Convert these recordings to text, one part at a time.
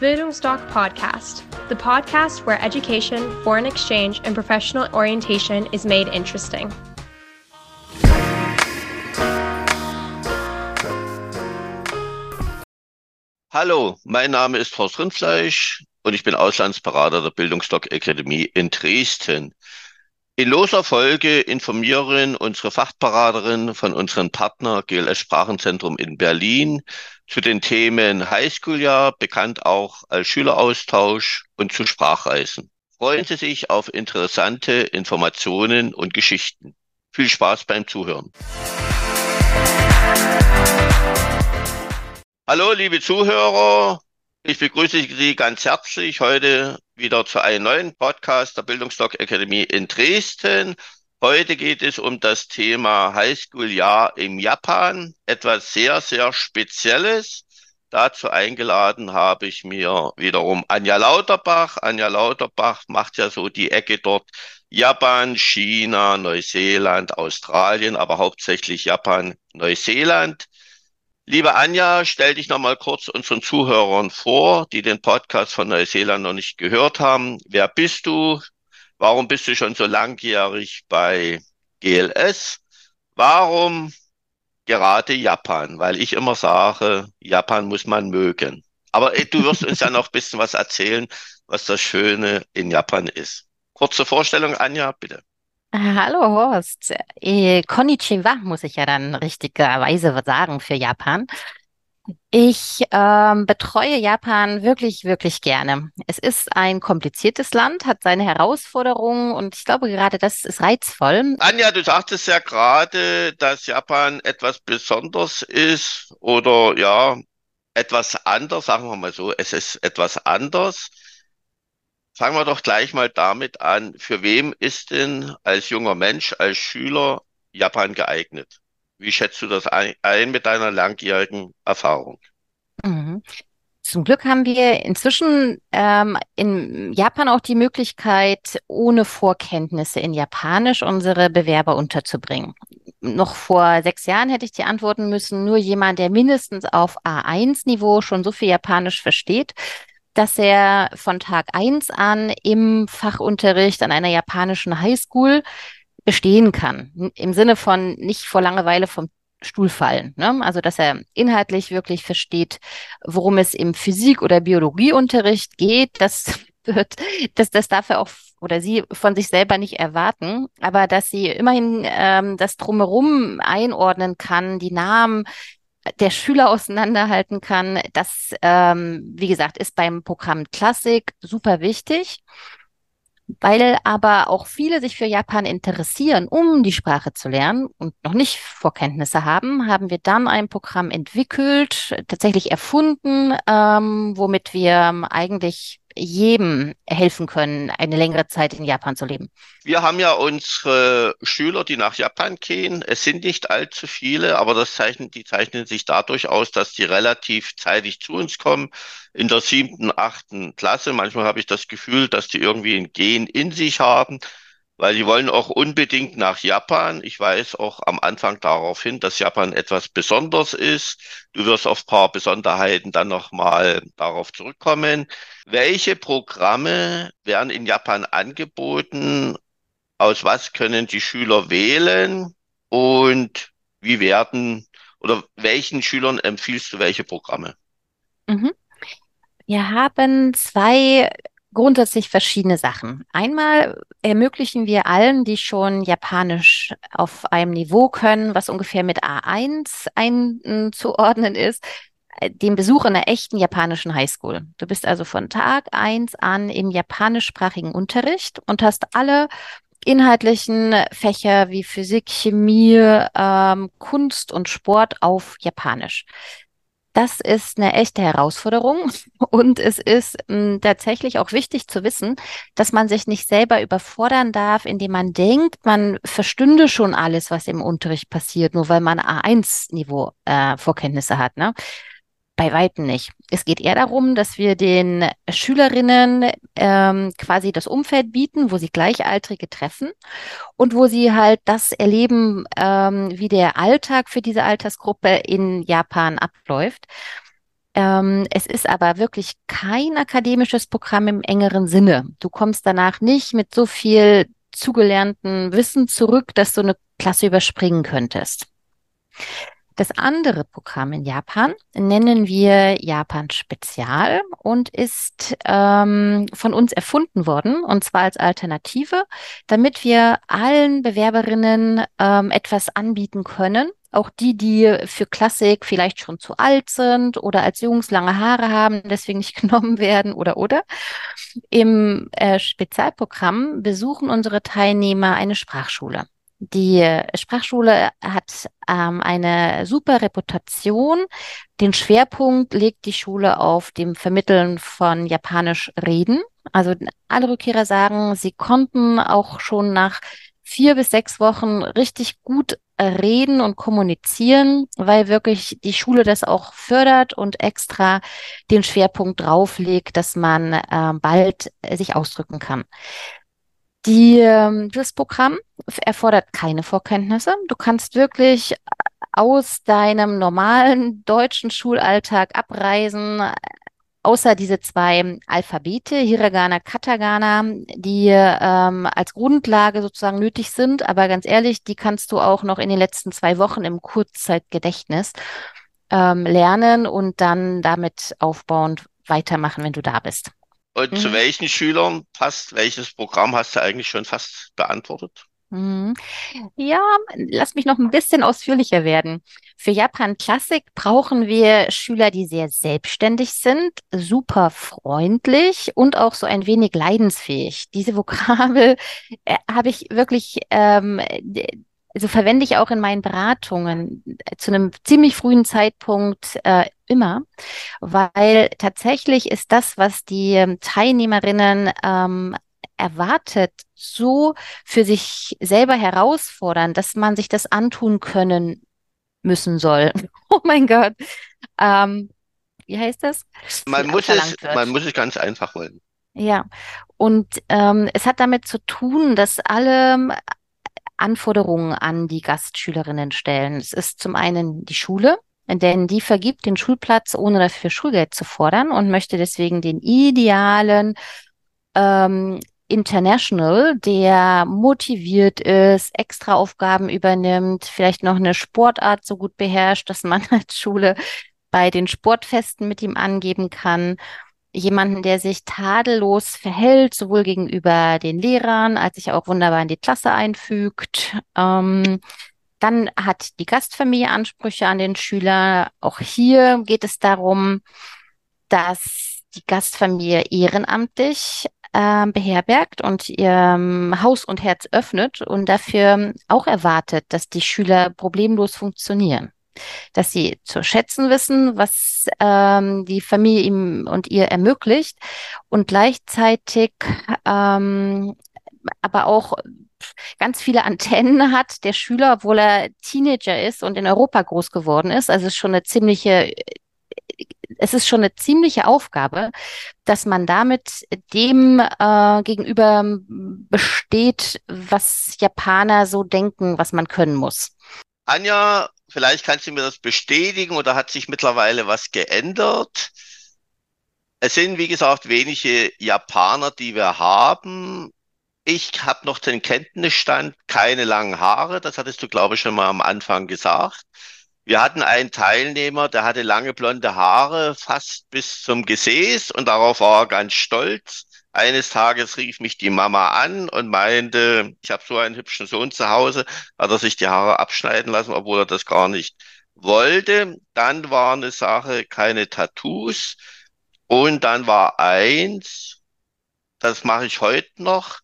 Bildungsdoc Podcast, the podcast where education, foreign exchange, and professional orientation is made interesting. Hallo, mein Name ist Horst Rindfleisch und ich bin Auslandsberater der Bildungsdoc Akademie in Dresden. In loser Folge informieren unsere Fachberaterin von unserem Partner GLS Sprachenzentrum in Berlin zu den Themen Highschool-Jahr, bekannt auch als Schüleraustausch und zu Sprachreisen. Freuen Sie sich auf interessante Informationen und Geschichten. Viel Spaß beim Zuhören. Hallo, liebe Zuhörer. Ich begrüße Sie ganz herzlich heute wieder zu einem neuen Podcast der Bildungsdoc Akademie in Dresden. Heute geht es um das Thema Highschool-Jahr im Japan. Etwas sehr, sehr Spezielles. Dazu eingeladen habe ich mir wiederum Anja Lauterbach. Anja Lauterbach macht ja so die Ecke dort Japan, China, Neuseeland, Australien, aber hauptsächlich Japan, Neuseeland. Liebe Anja, stell dich noch mal kurz unseren Zuhörern vor, die den Podcast von Neuseeland noch nicht gehört haben. Wer bist du? Warum bist du schon so langjährig bei GLS? Warum gerade Japan? Weil ich immer sage, Japan muss man mögen. Aber du wirst uns ja noch ein bisschen was erzählen, was das Schöne in Japan ist. Kurze Vorstellung, Anja, bitte. Hallo Horst. Äh, Konnichiwa muss ich ja dann richtigerweise sagen für Japan. Ich ähm, betreue Japan wirklich, wirklich gerne. Es ist ein kompliziertes Land, hat seine Herausforderungen und ich glaube gerade das ist reizvoll. Anja, du sagtest ja gerade, dass Japan etwas Besonderes ist oder ja, etwas anders, sagen wir mal so, es ist etwas anders. Fangen wir doch gleich mal damit an. Für wem ist denn als junger Mensch, als Schüler Japan geeignet? Wie schätzt du das ein, mit deiner langjährigen Erfahrung? Mhm. Zum Glück haben wir inzwischen ähm, in Japan auch die Möglichkeit, ohne Vorkenntnisse in Japanisch unsere Bewerber unterzubringen. Noch vor sechs Jahren hätte ich die antworten müssen, nur jemand, der mindestens auf A1-Niveau schon so viel Japanisch versteht, dass er von Tag eins an im Fachunterricht an einer japanischen Highschool bestehen kann. Im Sinne von nicht vor Langeweile vom Stuhl fallen. Ne? Also, dass er inhaltlich wirklich versteht, worum es im Physik- oder Biologieunterricht geht, das wird, dass das darf er auch oder sie von sich selber nicht erwarten, aber dass sie immerhin ähm, das drumherum einordnen kann, die Namen, der Schüler auseinanderhalten kann. Das, ähm, wie gesagt, ist beim Programm Klassik super wichtig. Weil aber auch viele sich für Japan interessieren, um die Sprache zu lernen und noch nicht Vorkenntnisse haben, haben wir dann ein Programm entwickelt, tatsächlich erfunden, ähm, womit wir eigentlich jedem helfen können, eine längere Zeit in Japan zu leben? Wir haben ja unsere Schüler, die nach Japan gehen. Es sind nicht allzu viele, aber das zeichnet, die zeichnen sich dadurch aus, dass die relativ zeitig zu uns kommen. In der siebten, achten Klasse. Manchmal habe ich das Gefühl, dass die irgendwie ein Gen in sich haben weil die wollen auch unbedingt nach Japan. Ich weiß auch am Anfang darauf hin, dass Japan etwas Besonderes ist. Du wirst auf paar Besonderheiten dann nochmal darauf zurückkommen. Welche Programme werden in Japan angeboten? Aus was können die Schüler wählen? Und wie werden oder welchen Schülern empfiehlst du welche Programme? Mhm. Wir haben zwei grundsätzlich verschiedene Sachen. Einmal ermöglichen wir allen, die schon Japanisch auf einem Niveau können, was ungefähr mit A1 einzuordnen ist, den Besuch einer echten japanischen Highschool. Du bist also von Tag eins an im japanischsprachigen Unterricht und hast alle inhaltlichen Fächer wie Physik, Chemie, ähm, Kunst und Sport auf Japanisch. Das ist eine echte Herausforderung und es ist m, hm, tatsächlich auch wichtig zu wissen, dass man sich nicht selber überfordern darf, indem man denkt, man verstünde schon alles, was im Unterricht passiert, nur weil man A1-Niveau äh, Vorkenntnisse hat. Ne? Bei Weitem nicht. Es geht eher darum, dass wir den Schülerinnen ähm, quasi das Umfeld bieten, wo sie Gleichaltrige treffen und wo sie halt das erleben, ähm, wie der Alltag für diese Altersgruppe in Japan abläuft. Ähm, es ist aber wirklich kein akademisches Programm im engeren Sinne. Du kommst danach nicht mit so viel zugelernten Wissen zurück, dass du eine Klasse überspringen könntest. Das andere Programm in Japan nennen wir Japan Spezial und ist ähm, von uns erfunden worden, und zwar als Alternative, damit wir allen Bewerberinnen ähm, etwas anbieten können, auch die, die für Klassik vielleicht schon zu alt sind oder als Jungs lange Haare haben, deswegen nicht genommen werden oder oder. Im äh, Spezialprogramm besuchen unsere Teilnehmer eine Sprachschule. Die Sprachschule hat ähm, eine super Reputation. Den Schwerpunkt legt die Schule auf dem Vermitteln von Japanisch reden. Also alle Rückkehrer sagen, sie konnten auch schon nach vier bis sechs Wochen richtig gut reden und kommunizieren, weil wirklich die Schule das auch fördert und extra den Schwerpunkt drauflegt, dass man äh, bald sich ausdrücken kann. Die, ähm, das Programm erfordert keine Vorkenntnisse. Du kannst wirklich aus deinem normalen deutschen Schulalltag abreisen, außer diese zwei Alphabete, Hiragana, Katagana, die ähm, als Grundlage sozusagen nötig sind. Aber ganz ehrlich, die kannst du auch noch in den letzten zwei Wochen im Kurzzeitgedächtnis ähm, lernen und dann damit aufbauend weitermachen, wenn du da bist. Und mhm. zu welchen Schülern passt welches Programm, hast du eigentlich schon fast beantwortet? Mhm. Ja, lass mich noch ein bisschen ausführlicher werden. Für Japan Klassik brauchen wir Schüler, die sehr selbstständig sind, super freundlich und auch so ein wenig leidensfähig. Diese Vokabel äh, habe ich wirklich ähm, also verwende ich auch in meinen Beratungen zu einem ziemlich frühen Zeitpunkt äh, immer, weil tatsächlich ist das, was die ähm, Teilnehmerinnen ähm, erwartet, so für sich selber herausfordern, dass man sich das antun können müssen soll. Oh mein Gott. Ähm, wie heißt das? Man muss, es, man muss es ganz einfach wollen. Ja, und ähm, es hat damit zu tun, dass alle Anforderungen an die Gastschülerinnen stellen. Es ist zum einen die Schule, denn die vergibt den Schulplatz, ohne dafür Schulgeld zu fordern und möchte deswegen den idealen ähm, International, der motiviert ist, extra Aufgaben übernimmt, vielleicht noch eine Sportart so gut beherrscht, dass man als Schule bei den Sportfesten mit ihm angeben kann jemanden, der sich tadellos verhält, sowohl gegenüber den Lehrern, als sich auch wunderbar in die Klasse einfügt. Ähm, dann hat die Gastfamilie Ansprüche an den Schüler. Auch hier geht es darum, dass die Gastfamilie ehrenamtlich äh, beherbergt und ihr ähm, Haus und Herz öffnet und dafür auch erwartet, dass die Schüler problemlos funktionieren dass sie zu schätzen wissen, was ähm, die Familie ihm und ihr ermöglicht und gleichzeitig ähm, aber auch ganz viele Antennen hat, der Schüler, obwohl er Teenager ist und in Europa groß geworden ist. Also es ist schon eine ziemliche, es ist schon eine ziemliche Aufgabe, dass man damit dem äh, gegenüber besteht, was Japaner so denken, was man können muss. Anja, vielleicht kannst du mir das bestätigen oder hat sich mittlerweile was geändert? Es sind, wie gesagt, wenige Japaner, die wir haben. Ich habe noch den Kenntnisstand, keine langen Haare. Das hattest du, glaube ich, schon mal am Anfang gesagt. Wir hatten einen Teilnehmer, der hatte lange blonde Haare, fast bis zum Gesäß und darauf war er ganz stolz. Eines Tages rief mich die Mama an und meinte, ich habe so einen hübschen Sohn zu Hause, hat er sich die Haare abschneiden lassen, obwohl er das gar nicht wollte. Dann war eine Sache, keine Tattoos. Und dann war eins, das mache ich heute noch,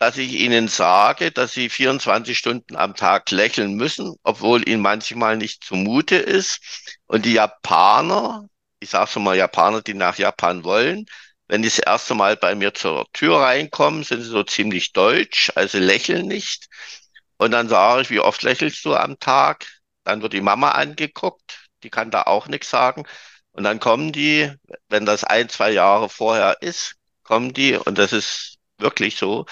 dass ich ihnen sage, dass sie 24 Stunden am Tag lächeln müssen, obwohl ihnen manchmal nicht zumute ist. Und die Japaner, ich sage schon mal Japaner, die nach Japan wollen, wenn die das erste Mal bei mir zur Tür reinkommen, sind sie so ziemlich deutsch, also lächeln nicht. Und dann sage ich, wie oft lächelst du am Tag? Dann wird die Mama angeguckt, die kann da auch nichts sagen. Und dann kommen die, wenn das ein, zwei Jahre vorher ist, kommen die, und das ist wirklich so,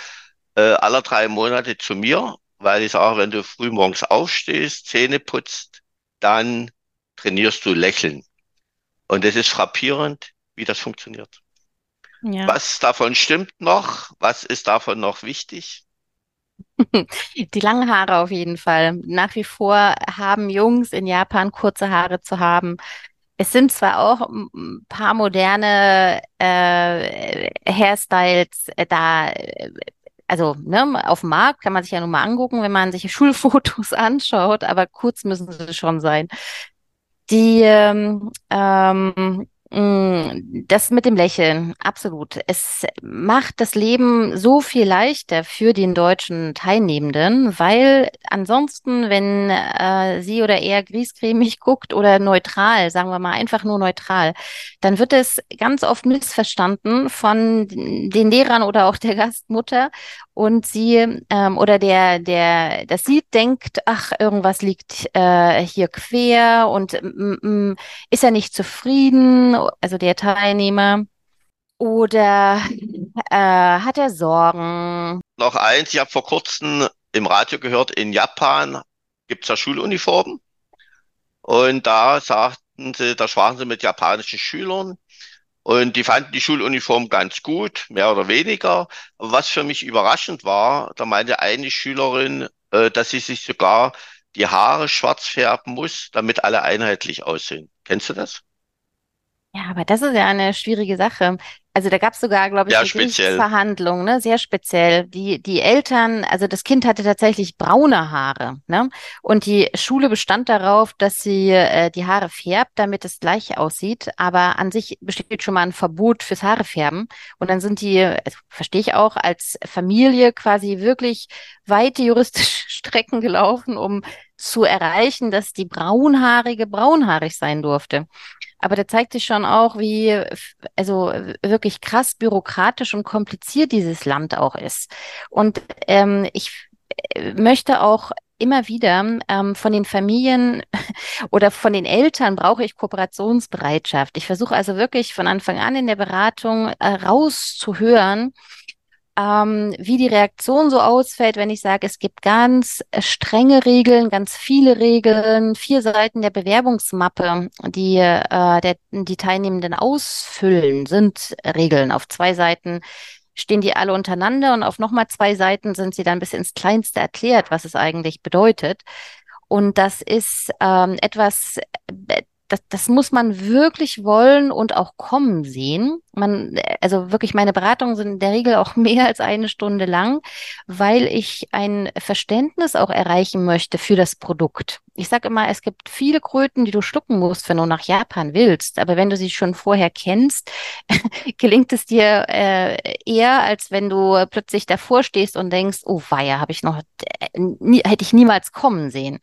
äh, alle drei Monate zu mir, weil ich sage, wenn du früh morgens aufstehst, Zähne putzt, dann trainierst du Lächeln. Und es ist frappierend, wie das funktioniert. Ja. Was davon stimmt noch? Was ist davon noch wichtig? Die langen Haare auf jeden Fall. Nach wie vor haben Jungs in Japan kurze Haare zu haben. Es sind zwar auch ein paar moderne äh, Hairstyles äh, da, äh, also ne, auf dem Markt kann man sich ja nur mal angucken, wenn man sich Schulfotos anschaut, aber kurz müssen sie schon sein. Die ähm, ähm, Das mit dem Lächeln, absolut. Es macht das Leben so viel leichter für den deutschen Teilnehmenden, weil ansonsten, wenn äh, sie oder er griesgrämig guckt oder neutral, sagen wir mal einfach nur neutral, dann wird es ganz oft missverstanden von den Lehrern oder auch der Gastmutter und sie ähm, oder der, der das sieht, denkt, ach, irgendwas liegt äh, hier quer und mm, mm, ist er nicht zufrieden, also der Teilnehmer, oder äh, hat er Sorgen? Noch eins, ich habe vor kurzem im Radio gehört, in Japan gibt es ja Schuluniformen. Und da sagten sie, da sprachen sie mit japanischen Schülern. Und die fanden die Schuluniform ganz gut, mehr oder weniger. Was für mich überraschend war, da meinte eine Schülerin, äh, dass sie sich sogar die Haare schwarz färben muss, damit alle einheitlich aussehen. Kennst du das? Ja, aber das ist ja eine schwierige Sache. Also da gab es sogar, glaube ich, Ja, eine speziell. Gerichtsverhandlung, ne? Sehr speziell. Die, die Eltern, also das Kind hatte tatsächlich braune Haare, ne? Und die Schule bestand darauf, dass sie äh, die Haare färbt, damit es gleich aussieht. Aber an sich besteht schon mal ein Verbot fürs Haarefärben. Und dann sind die, also, verstehe ich auch, als Familie quasi wirklich weite juristische Strecken gelaufen, um zu erreichen, dass die Braunhaarige braunhaarig sein durfte. Aber da zeigt sich schon auch, wie, also wirklich krass bürokratisch und kompliziert dieses Land auch ist. Und ähm, ich äh, möchte auch immer wieder ähm, von den Familien oder von den Eltern brauche ich Kooperationsbereitschaft. Ich versuche also wirklich von Anfang an in der Beratung äh, rauszuhören, ähm, wie die Reaktion so ausfällt, wenn ich sage, es gibt ganz äh, strenge Regeln, ganz viele Regeln, vier Seiten der Bewerbungsmappe, die äh, der, die Teilnehmenden ausfüllen, sind Regeln. Auf zwei Seiten stehen die alle untereinander und auf nochmal zwei Seiten sind sie dann bis ins Kleinste erklärt, was es eigentlich bedeutet. Und das ist ähm, etwas, äh, das, das muss man wirklich wollen und auch kommen sehen. Man, also wirklich, meine Beratungen sind in der Regel auch mehr als eine Stunde lang, weil ich ein Verständnis auch erreichen möchte für das Produkt. Ich sage immer, es gibt viele Kröten, die du schlucken musst, wenn du nach Japan willst. Aber wenn du sie schon vorher kennst, gelingt es dir äh, eher, als wenn du plötzlich davor stehst und denkst, oh weia, habe ich noch, äh, nie, hätte ich niemals kommen sehen.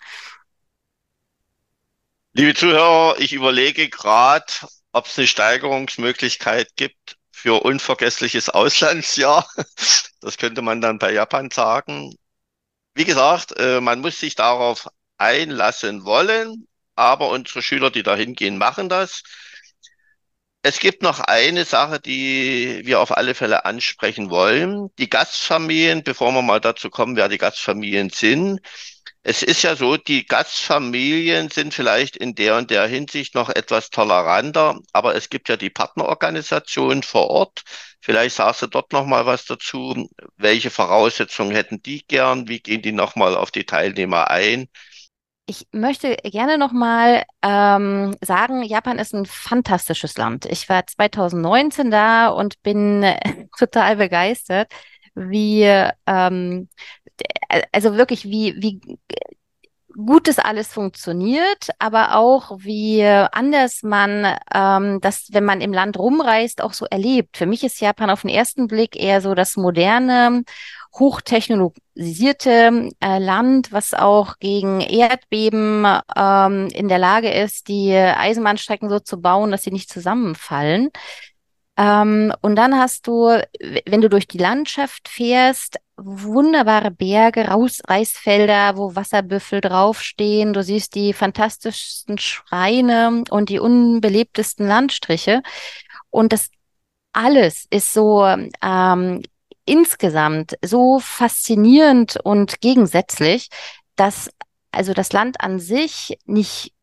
Liebe Zuhörer, ich überlege gerade, ob es eine Steigerungsmöglichkeit gibt für unvergessliches Auslandsjahr. Das könnte man dann bei Japan sagen. Wie gesagt, äh, man muss sich darauf einlassen wollen, aber unsere Schüler, die da hingehen, machen das. Es gibt noch eine Sache, die wir auf alle Fälle ansprechen wollen. Die Gastfamilien, bevor wir mal dazu kommen, wer die Gastfamilien sind. Es ist ja so, die Gastfamilien sind vielleicht in der und der Hinsicht noch etwas toleranter, aber es gibt ja die Partnerorganisationen vor Ort. Vielleicht sagst du dort noch mal was dazu. Welche Voraussetzungen hätten die gern? Wie gehen die noch mal auf die Teilnehmer ein? Ich möchte gerne nochmal ähm, sagen, Japan ist ein fantastisches Land. Ich war 2019 da und bin äh, total begeistert, wie, ähm, d- also wirklich, wie, wie gut das alles funktioniert, aber auch wie anders man ähm, das, wenn man im Land rumreist, auch so erlebt. Für mich ist Japan auf den ersten Blick eher so das moderne, hochtechnologisierte äh, Land, was auch gegen Erdbeben ähm, in der Lage ist, die Eisenbahnstrecken so zu bauen, dass sie nicht zusammenfallen. Ähm, und dann hast du, wenn du durch die Landschaft fährst, wunderbare Berge, Raus Reisfelder, wo Wasserbüffel draufstehen. Du siehst die fantastischsten Schreine und die unbelebtesten Landstriche. Und das alles ist so ähm, insgesamt so faszinierend und gegensätzlich, dass also das Land an sich nicht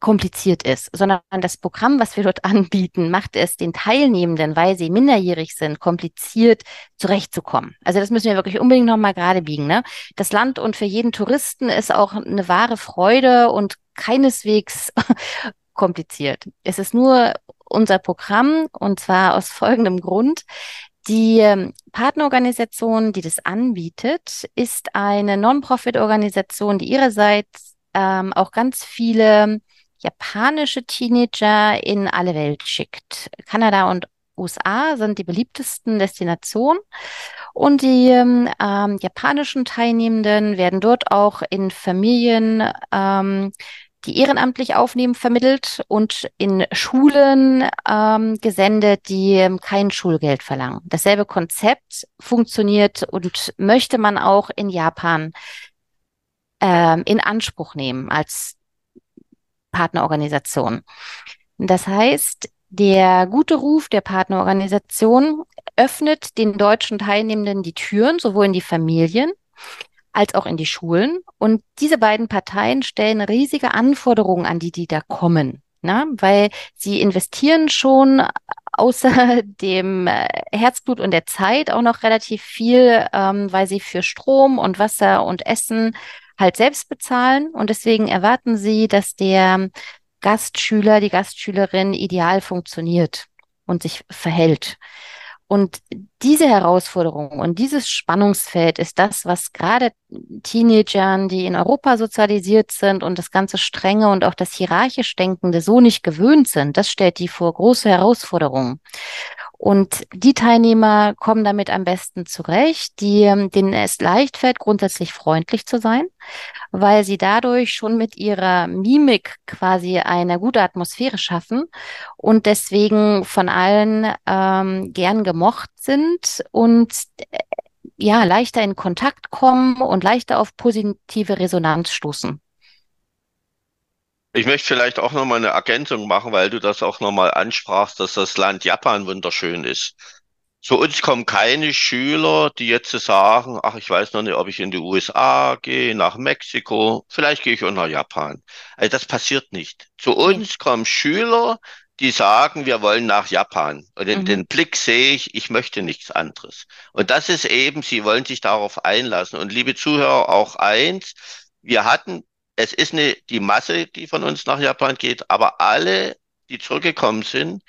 kompliziert ist, sondern das Programm, was wir dort anbieten, macht es den Teilnehmenden, weil sie minderjährig sind, kompliziert zurechtzukommen. Also das müssen wir wirklich unbedingt nochmal gerade biegen. Ne? Das Land und für jeden Touristen ist auch eine wahre Freude und keineswegs kompliziert. Es ist nur unser Programm und zwar aus folgendem Grund. Die ähm, Partnerorganisation, die das anbietet, ist eine Non-Profit-Organisation, die ihrerseits ähm, auch ganz viele japanische Teenager in alle Welt schickt. Kanada und USA sind die beliebtesten Destinationen und die ähm, ähm, japanischen Teilnehmenden werden dort auch in Familien, ähm, die ehrenamtlich aufnehmen, vermittelt und in Schulen ähm, gesendet, die ähm, kein Schulgeld verlangen. Dasselbe Konzept funktioniert und möchte man auch in Japan ähm, in Anspruch nehmen als Partnerorganisation. Das heißt, der gute Ruf der Partnerorganisation öffnet den deutschen Teilnehmenden die Türen, sowohl in die Familien als auch in die Schulen. Und diese beiden Parteien stellen riesige Anforderungen an die, die da kommen, ne? weil sie investieren schon außer dem äh, Herzblut und der Zeit auch noch relativ viel, ähm, weil sie für Strom und Wasser und Essen halt selbst bezahlen und deswegen erwarten sie, dass der Gastschüler, die Gastschülerin ideal funktioniert und sich verhält. Und diese Herausforderung und dieses Spannungsfeld ist das, was gerade Teenagern, die in Europa sozialisiert sind und das ganze strenge und auch das hierarchisch Denkende so nicht gewöhnt sind, das stellt die vor große Herausforderungen. Und die Teilnehmer kommen damit am besten zurecht, die, ähm, denen es leicht fällt, grundsätzlich freundlich zu sein, weil sie dadurch schon mit ihrer Mimik quasi eine gute Atmosphäre schaffen und deswegen von allen ähm, gern gemocht sind und äh, ja, leichter in Kontakt kommen und leichter auf positive Resonanz stoßen. Ich möchte vielleicht auch nochmal eine Ergänzung machen, weil du das auch nochmal ansprachst, dass das Land Japan wunderschön ist. Zu uns kommen keine Schüler, die jetzt sagen, ach, ich weiß noch nicht, ob ich in die USA gehe, nach Mexiko, vielleicht gehe ich auch nach Japan. Also das passiert nicht. Zu uns kommen Schüler, die sagen, wir wollen nach Japan. Und in mhm. den Blick sehe ich, ich möchte nichts anderes. Und das ist eben, sie wollen sich darauf einlassen. Und liebe Zuhörer, auch eins, wir hatten es ist eine, die Masse, die von uns nach Japan geht, aber alle, die zurückgekommen sind,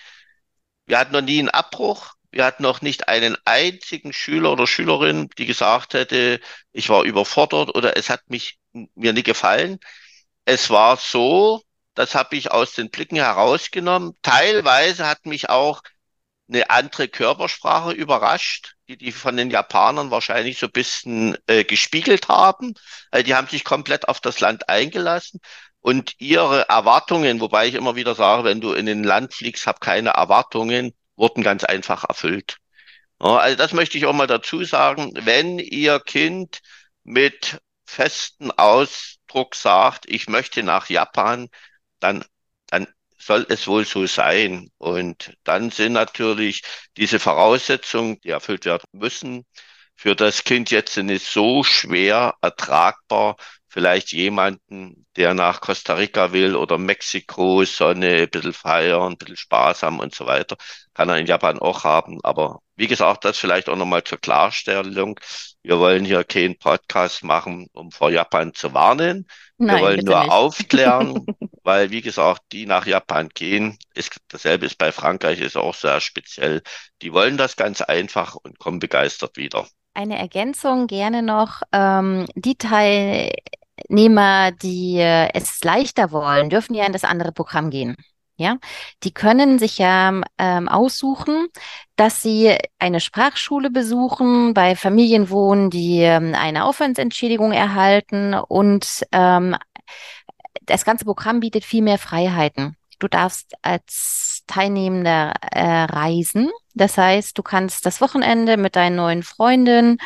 wir hatten noch nie einen Abbruch. Wir hatten noch nicht einen einzigen Schüler oder Schülerin, die gesagt hätte, ich war überfordert oder es hat mich mir nicht gefallen. Es war so, das habe ich aus den Blicken herausgenommen. Teilweise hat mich auch eine andere Körpersprache überrascht, die die von den Japanern wahrscheinlich so ein bisschen äh, gespiegelt haben. Also die haben sich komplett auf das Land eingelassen und ihre Erwartungen, wobei ich immer wieder sage, wenn du in ein Land fliegst, hab keine Erwartungen, wurden ganz einfach erfüllt. Ja, also das möchte ich auch mal dazu sagen. Wenn ihr Kind mit festen Ausdruck sagt, ich möchte nach Japan, dann, dann soll es wohl so sein. Und dann sind natürlich diese Voraussetzungen, die erfüllt werden müssen, für das Kind jetzt nicht so schwer ertragbar. Vielleicht jemanden, der nach Costa Rica will oder Mexiko, Sonne, ein bisschen feiern, ein bisschen Spaß haben und so weiter, kann er in Japan auch haben. Aber wie gesagt, das vielleicht auch nochmal zur Klarstellung. Wir wollen hier keinen Podcast machen, um vor Japan zu warnen. Nein, Wir wollen nur nicht. aufklären, weil, wie gesagt, die nach Japan gehen, ist dasselbe ist bei Frankreich, ist auch sehr speziell. Die wollen das ganz einfach und kommen begeistert wieder. Eine Ergänzung gerne noch. Ähm, die Teilnehmer, die äh, es leichter wollen, dürfen ja in das andere Programm gehen. Ja, die können sich ja ähm, aussuchen, dass sie eine Sprachschule besuchen, bei Familien wohnen, die ähm, eine Aufwandsentschädigung erhalten und ähm, das ganze Programm bietet viel mehr Freiheiten. Du darfst als Teilnehmender äh, reisen. Das heißt, du kannst das Wochenende mit deinen neuen Freundinnen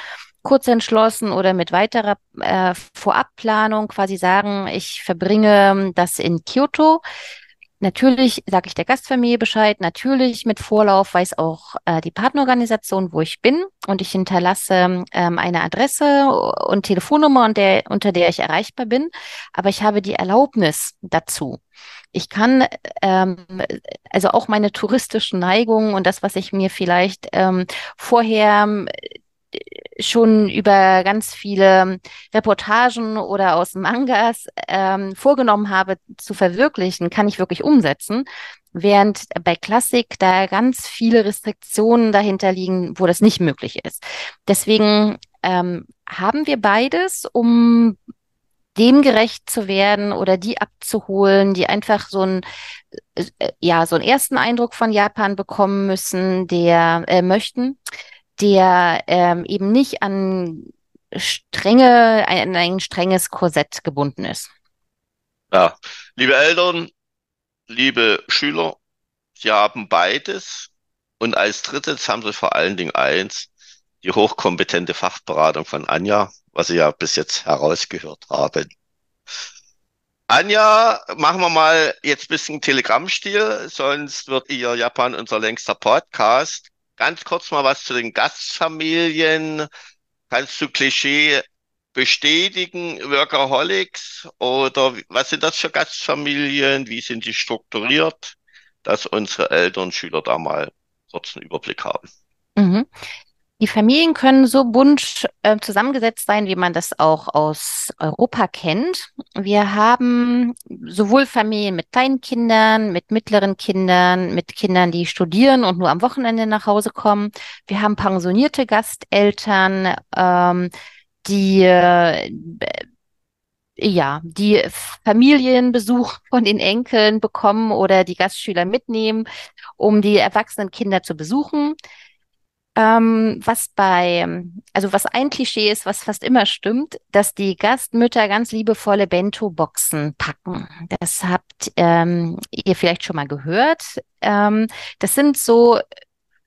kurz entschlossen oder mit weiterer äh, Vorabplanung quasi sagen, ich verbringe das in Kyoto. Natürlich sage ich der Gastfamilie Bescheid, natürlich mit Vorlauf weiß auch äh, die Partnerorganisation, wo ich bin. Und ich hinterlasse ähm, eine Adresse und Telefonnummer, und der, unter der ich erreichbar bin, aber ich habe die Erlaubnis dazu. Ich kann ähm, also auch meine touristischen Neigungen und das, was ich mir vielleicht ähm, vorher schon über ganz viele Reportagen oder aus Mangas ähm, vorgenommen habe zu verwirklichen, kann ich wirklich umsetzen. Während bei Klassik da ganz viele Restriktionen dahinter liegen, wo das nicht möglich ist. Deswegen ähm, haben wir beides, um dem gerecht zu werden oder die abzuholen, die einfach so ein äh, ja so einen ersten Eindruck von Japan bekommen müssen, der äh, möchten der ähm, eben nicht an strenge, ein, ein strenges Korsett gebunden ist. Ja, liebe Eltern, liebe Schüler, Sie haben beides. Und als drittes haben Sie vor allen Dingen eins, die hochkompetente Fachberatung von Anja, was Sie ja bis jetzt herausgehört haben. Anja, machen wir mal jetzt ein bisschen Telegrammstil, sonst wird Ihr Japan unser längster Podcast. Ganz kurz mal was zu den Gastfamilien. Kannst du Klischee bestätigen, Workaholics oder was sind das für Gastfamilien? Wie sind die strukturiert? Dass unsere Eltern, Schüler da mal kurz einen Überblick haben. Mhm. Die Familien können so bunt äh, zusammengesetzt sein, wie man das auch aus Europa kennt. Wir haben sowohl Familien mit kleinen Kindern, mit mittleren Kindern, mit Kindern, die studieren und nur am Wochenende nach Hause kommen. Wir haben pensionierte Gasteltern, ähm, die äh, ja, die Familienbesuch von den Enkeln bekommen oder die Gastschüler mitnehmen, um die erwachsenen Kinder zu besuchen. Ähm, was bei, also was ein Klischee ist, was fast immer stimmt, dass die Gastmütter ganz liebevolle Bento-Boxen packen. Das habt ähm, ihr vielleicht schon mal gehört. Ähm, das sind so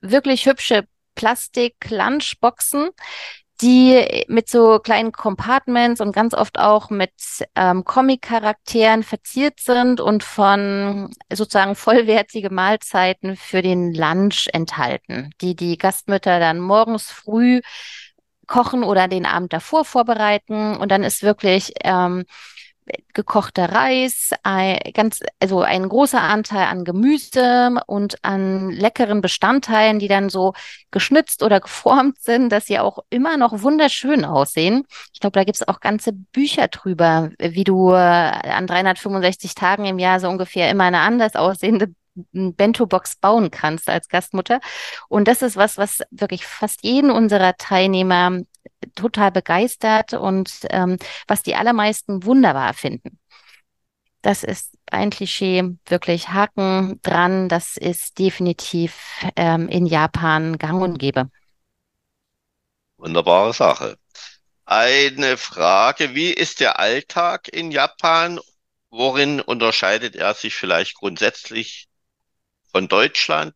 wirklich hübsche Plastik-Lunchboxen, die mit so kleinen Compartments und ganz oft auch mit ähm, Comic-Charakteren verziert sind und von sozusagen vollwertige Mahlzeiten für den Lunch enthalten, die die Gastmütter dann morgens früh kochen oder den Abend davor vorbereiten. Und dann ist wirklich ähm, gekochter Reis, ein, ganz, also ein großer Anteil an Gemüse und an leckeren Bestandteilen, die dann so geschnitzt oder geformt sind, dass sie auch immer noch wunderschön aussehen. Ich glaube, da gibt es auch ganze Bücher drüber, wie du äh, an 365 Tagen im Jahr so ungefähr immer eine anders aussehende Bento-Box bauen kannst als Gastmutter. Und das ist was, was wirklich fast jeden unserer Teilnehmer total begeistert und ähm, was die allermeisten wunderbar finden. Das ist ein Klischee, wirklich Haken dran. Das ist definitiv ähm, in Japan gang und gäbe. Wunderbare Sache. Eine Frage, wie ist der Alltag in Japan? Worin unterscheidet er sich vielleicht grundsätzlich von Deutschland?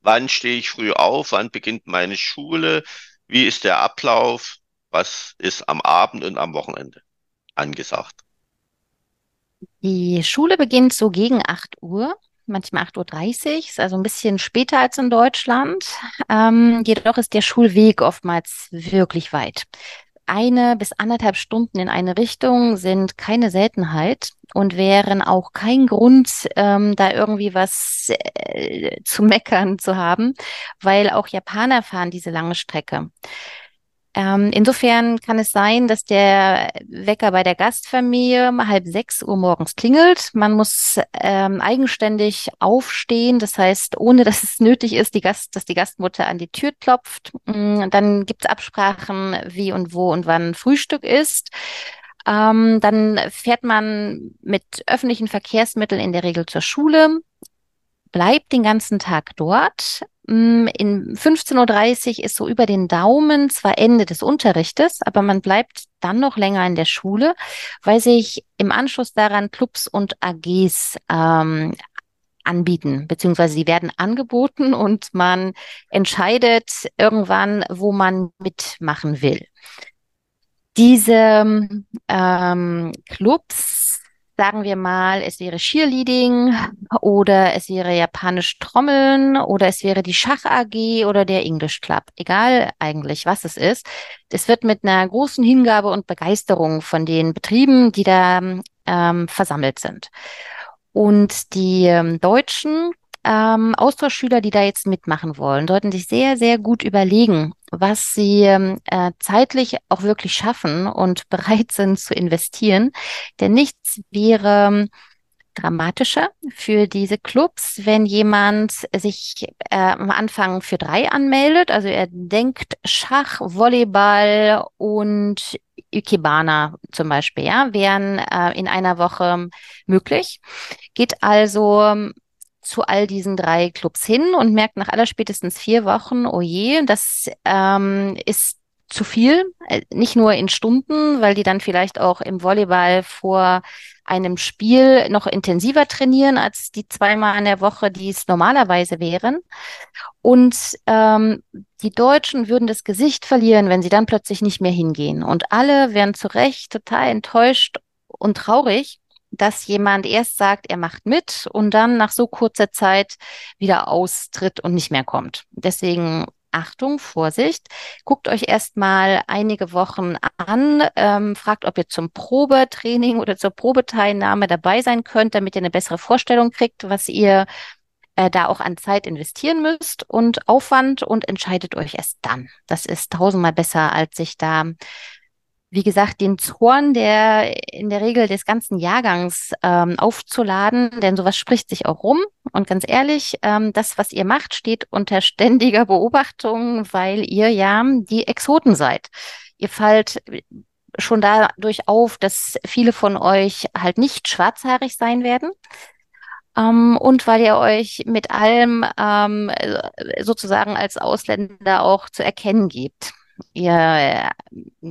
Wann stehe ich früh auf? Wann beginnt meine Schule? Wie ist der Ablauf? Was ist am Abend und am Wochenende angesagt? Die Schule beginnt so gegen 8 Uhr, manchmal 8.30 Uhr, ist also ein bisschen später als in Deutschland. Ähm, jedoch ist der Schulweg oftmals wirklich weit. Eine bis anderthalb Stunden in eine Richtung sind keine Seltenheit und wären auch kein Grund, ähm, da irgendwie was äh, zu meckern zu haben, weil auch Japaner fahren diese lange Strecke. Ähm, insofern kann es sein, dass der Wecker bei der Gastfamilie um halb sechs Uhr morgens klingelt. Man muss ähm, eigenständig aufstehen, das heißt, ohne dass es nötig ist, die Gast, dass die Gastmutter an die Tür klopft. Mm, dann gibt es Absprachen, wie und wo und wann Frühstück ist. Ähm, dann fährt man mit öffentlichen Verkehrsmitteln in der Regel zur Schule, bleibt den ganzen Tag dort. Mm, in 15.30 Uhr ist so über den Daumen zwar Ende des Unterrichtes, aber man bleibt dann noch länger in der Schule, weil sich im Anschluss daran Clubs und AGs ähm, anbieten, beziehungsweise sie werden angeboten und man entscheidet irgendwann, wo man mitmachen will. Diese ähm, Clubs sagen wir mal, es wäre Cheerleading oder es wäre japanisch Trommeln oder es wäre die Schach AG oder der English Club. Egal eigentlich, was es ist. Es wird mit einer großen Hingabe und Begeisterung von den Betrieben, die da ähm, versammelt sind. Und die ähm, Deutschen ähm, Austauschschüler, die da jetzt mitmachen wollen, sollten sich sehr, sehr gut überlegen, was sie ähm, äh, zeitlich auch wirklich schaffen und bereit sind zu investieren. Denn nichts wäre ähm, dramatischer für diese Clubs, wenn jemand sich äh, am Anfang für drei anmeldet. Also er denkt Schach, Volleyball und Ikebana zum Beispiel, ja, wären äh, in einer Woche möglich. Geht also ähm, zu all diesen drei Clubs hin und merkt nach aller spätestens vier Wochen, oh je, das ähm, ist zu viel, äh, nicht nur in Stunden, weil die dann vielleicht auch im Volleyball vor einem Spiel noch intensiver trainieren als die zweimal in der Woche, die es normalerweise wären. Und ähm, die Deutschen würden das Gesicht verlieren, wenn sie dann plötzlich nicht mehr hingehen. Und alle wären zu Recht total enttäuscht und traurig, dass jemand erst sagt, er macht mit und dann nach so kurzer Zeit wieder austritt und nicht mehr kommt. Deswegen Achtung, Vorsicht, guckt euch erstmal einige Wochen an, ähm, fragt, ob ihr zum Probetraining oder zur Probeteilnahme dabei sein könnt, damit ihr eine bessere Vorstellung kriegt, was ihr äh, da auch an Zeit investieren müsst und Aufwand und entscheidet euch erst dann. Das ist tausendmal besser, als sich da wie gesagt, den Zorn der in der Regel des ganzen Jahrgangs ähm, aufzuladen, denn sowas spricht sich auch rum. Und ganz ehrlich, ähm, das, was ihr macht, steht unter ständiger Beobachtung, weil ihr ja die Exoten seid. Ihr fallt schon dadurch auf, dass viele von euch halt nicht schwarzhaarig sein werden. Ähm, und weil ihr euch mit allem ähm, sozusagen als Ausländer auch zu erkennen gebt ihr, äh,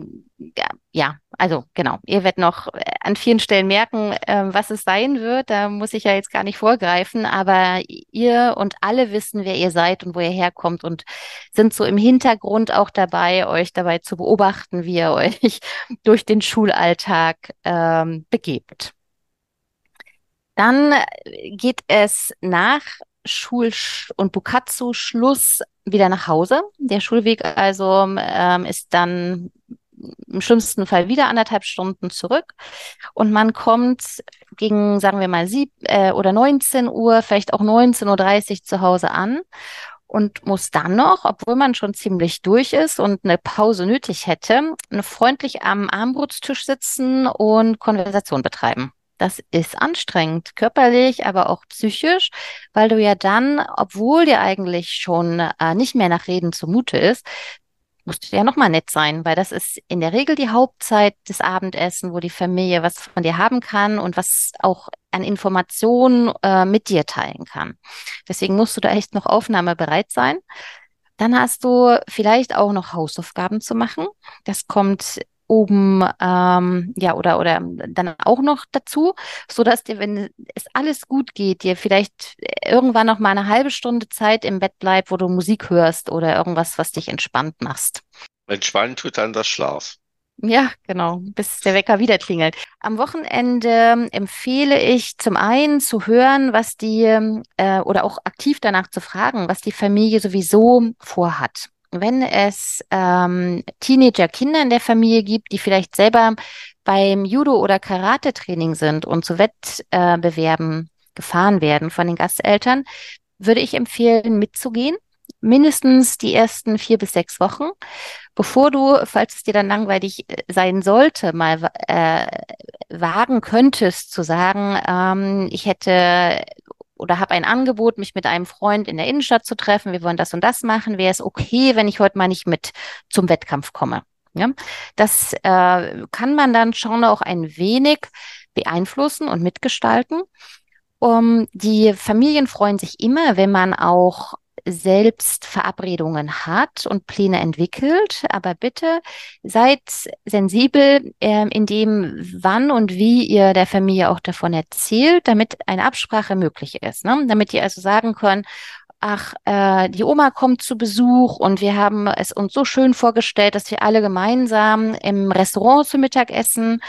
ja, also genau, ihr werdet noch äh, an vielen Stellen merken, äh, was es sein wird. Da muss ich ja jetzt gar nicht vorgreifen, aber ihr und alle wissen, wer ihr seid und wo ihr herkommt und sind so im Hintergrund auch dabei, euch dabei zu beobachten, wie ihr euch durch den Schulalltag ähm, begebt. Dann geht es nach Schul- und Bukatsu-Schluss wieder nach Hause. Der Schulweg also ähm, ist dann im schlimmsten Fall wieder anderthalb Stunden zurück und man kommt gegen, sagen wir mal, sieb äh, oder 19 Uhr, vielleicht auch 19.30 Uhr zu Hause an und muss dann noch, obwohl man schon ziemlich durch ist und eine Pause nötig hätte, freundlich am Armbrutstisch sitzen und Konversation betreiben. Das ist anstrengend, körperlich, aber auch psychisch, weil du ja dann, obwohl dir eigentlich schon äh, nicht mehr nach Reden zumute ist, musst du ja nochmal nett sein, weil das ist in der Regel die Hauptzeit des Abendessen, wo die Familie was von dir haben kann und was auch an Informationen äh, mit dir teilen kann. Deswegen musst du da echt noch aufnahmebereit sein. Dann hast du vielleicht auch noch Hausaufgaben zu machen. Das kommt oben ähm, ja oder oder dann auch noch dazu, so dass dir, wenn es alles gut geht, dir vielleicht irgendwann noch mal eine halbe Stunde Zeit im Bett bleibt, wo du Musik hörst oder irgendwas, was dich entspannt machst. Entspannt tut dann das Schlaf. Ja, genau, bis der Wecker wieder klingelt. Am Wochenende empfehle ich zum einen zu hören, was die äh, oder auch aktiv danach zu fragen, was die Familie sowieso vorhat wenn es ähm, Teenager-Kinder in der Familie gibt, die vielleicht selber beim Judo- oder Karate-Training sind und zu Wettbewerben gefahren werden von den Gasteltern, würde ich empfehlen, mitzugehen. Mindestens die ersten vier bis sechs Wochen, bevor du, falls es dir dann langweilig äh, sein sollte, mal äh, wagen könntest zu sagen, ähm, ich hätte oder habe ein Angebot, mich mit einem Freund in der Innenstadt zu treffen, wir wollen das und das machen, wäre es okay, wenn ich heute mal nicht mit zum Wettkampf komme. Ja, das äh, kann man dann schon auch ein wenig beeinflussen und mitgestalten. Um, die Familien freuen sich immer, wenn man auch selbst Verabredungen hat und Pläne entwickelt. Aber bitte seid sensibel äh, in dem, wann und wie ihr der Familie auch davon erzählt, damit eine Absprache möglich ist. Ne? Damit ihr also sagen könnt, ach, äh, die Oma kommt zu Besuch und wir haben es uns so schön vorgestellt, dass wir alle gemeinsam im Restaurant zu Mittag essen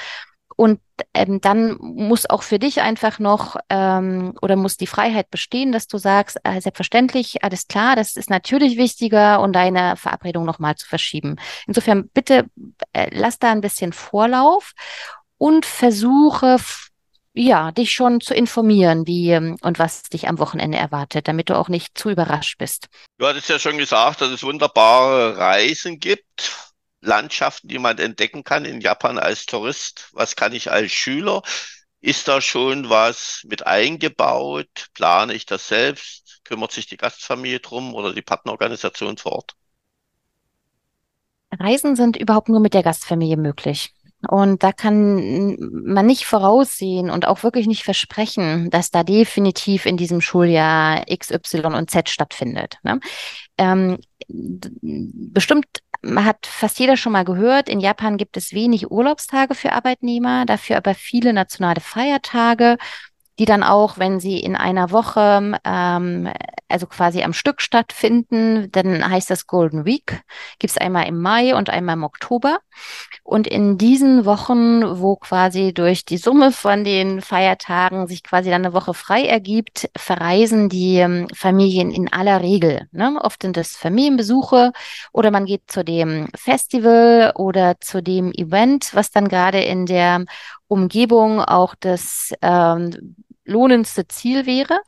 Und ähm, dann muss auch für dich einfach noch ähm, oder muss die Freiheit bestehen, dass du sagst, äh, selbstverständlich, alles klar, das ist natürlich wichtiger und deine Verabredung nochmal zu verschieben. Insofern bitte äh, lass da ein bisschen Vorlauf und versuche ja, dich schon zu informieren, wie ähm, und was dich am Wochenende erwartet, damit du auch nicht zu überrascht bist. Du hattest ja schon gesagt, dass es wunderbare Reisen gibt, Landschaften, die man entdecken kann in Japan als Tourist. Was kann ich als Schüler? Ist da schon was mit eingebaut? Plane ich das selbst? Kümmert sich die Gastfamilie drum oder die Partnerorganisation vor Ort? Reisen sind überhaupt nur mit der Gastfamilie möglich. Und da kann man nicht voraussehen und auch wirklich nicht versprechen, dass da definitiv in diesem Schuljahr X, Y und Z stattfindet. Ne? Ähm, bestimmt hat fast jeder schon mal gehört, in Japan gibt es wenig Urlaubstage für Arbeitnehmer, dafür aber viele nationale Feiertage die dann auch, wenn sie in einer Woche, ähm, also quasi am Stück stattfinden, dann heißt das Golden Week, gibt es einmal im Mai und einmal im Oktober. Und in diesen Wochen, wo quasi durch die Summe von den Feiertagen sich quasi dann eine Woche frei ergibt, verreisen die ähm, Familien in aller Regel. Ne? Oft sind es Familienbesuche oder man geht zu dem Festival oder zu dem Event, was dann gerade in der Umgebung auch das ähm, lohnendste Ziel wäre.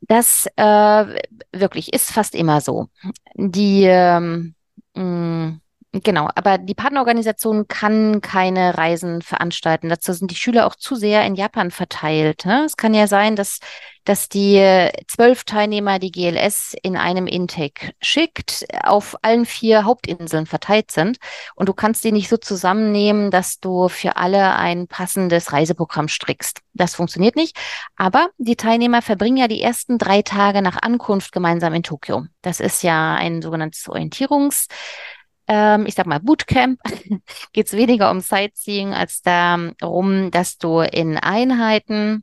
Das äh, wirklich ist fast immer so. Die ähm, mh, mm, Genau, aber die Partnerorganisation kann keine Reisen veranstalten. Dazu sind die Schüler auch zu sehr in Japan verteilt. Ne? Es kann ja sein, dass, dass die zwölf Teilnehmer die GLS in einem Intake schickt, auf allen vier Hauptinseln verteilt sind. Und du kannst die nicht so zusammennehmen, dass du für alle ein passendes Reiseprogramm strickst. Das funktioniert nicht. Aber die Teilnehmer verbringen ja die ersten drei Tage nach Ankunft gemeinsam in Tokio. Das ist ja ein sogenanntes Orientierungs- ähm, ich sag mal, Bootcamp geht es weniger um Sightseeing als darum, dass du in Einheiten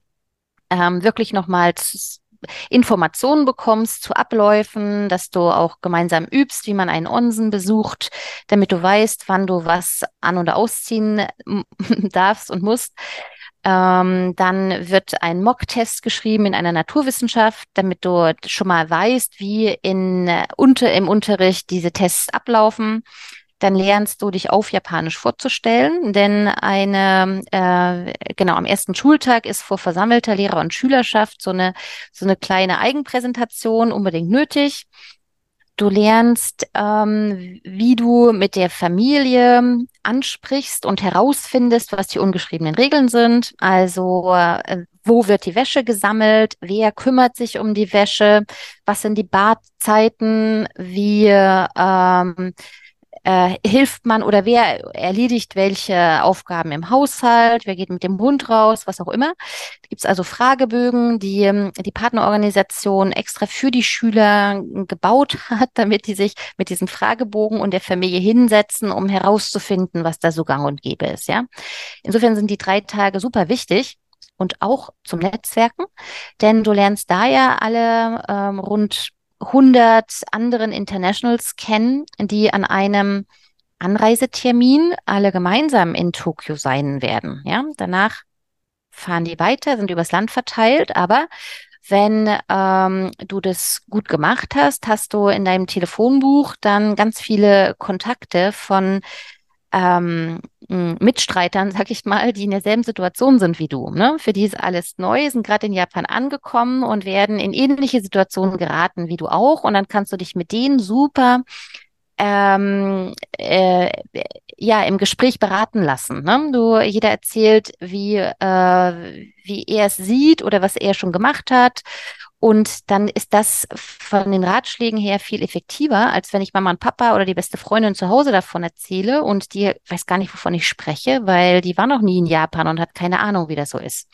ähm, wirklich nochmals Informationen bekommst zu Abläufen, dass du auch gemeinsam übst, wie man einen Onsen besucht, damit du weißt, wann du was an- oder ausziehen darfst und musst. Ähm, dann wird ein Mock-Test geschrieben in einer Naturwissenschaft, damit du schon mal weißt, wie in, äh, unter, im Unterricht diese Tests ablaufen. Dann lernst du dich auf Japanisch vorzustellen, denn eine, äh, genau, am ersten Schultag ist vor versammelter Lehrer und Schülerschaft so eine, so eine kleine Eigenpräsentation unbedingt nötig. Du lernst, ähm, wie du mit der Familie ansprichst und herausfindest, was die ungeschriebenen Regeln sind. Also, äh, wo wird die Wäsche gesammelt? Wer kümmert sich um die Wäsche? Was sind die Badzeiten? Wie ähm, äh, hilft man oder wer erledigt welche Aufgaben im Haushalt, wer geht mit dem Hund raus, was auch immer. Da gibt es also Fragebögen, die ähm, die Partnerorganisation extra für die Schüler gebaut hat, damit die sich mit diesem Fragebogen und der Familie hinsetzen, um herauszufinden, was da so gang und gäbe ist. Ja? Insofern sind die drei Tage super wichtig und auch zum Netzwerken, denn du lernst da ja alle ähm, rund 100 anderen Internationals kennen, die an einem Anreisetermin alle gemeinsam in Tokio sein werden. Ja, danach fahren die weiter, sind übers Land verteilt, aber wenn ähm, du das gut gemacht hast, hast du in deinem Telefonbuch dann ganz viele Kontakte von ähm, Mitstreitern, sag ich mal, die in derselben Situation sind wie du. Ne? Für die ist alles neu, sind gerade in Japan angekommen und werden in ähnliche Situationen geraten wie du auch. Und dann kannst du dich mit denen super ähm, äh, ja im Gespräch beraten lassen. Ne? Du, jeder erzählt, wie äh, wie er es sieht oder was er schon gemacht hat und dann ist das von den Ratschlägen her viel effektiver, als wenn ich Mama und Papa oder die beste Freundin zu Hause davon erzähle und die weiß gar nicht, wovon ich spreche, weil die war noch nie in Japan und hat keine Ahnung, wie das so ist.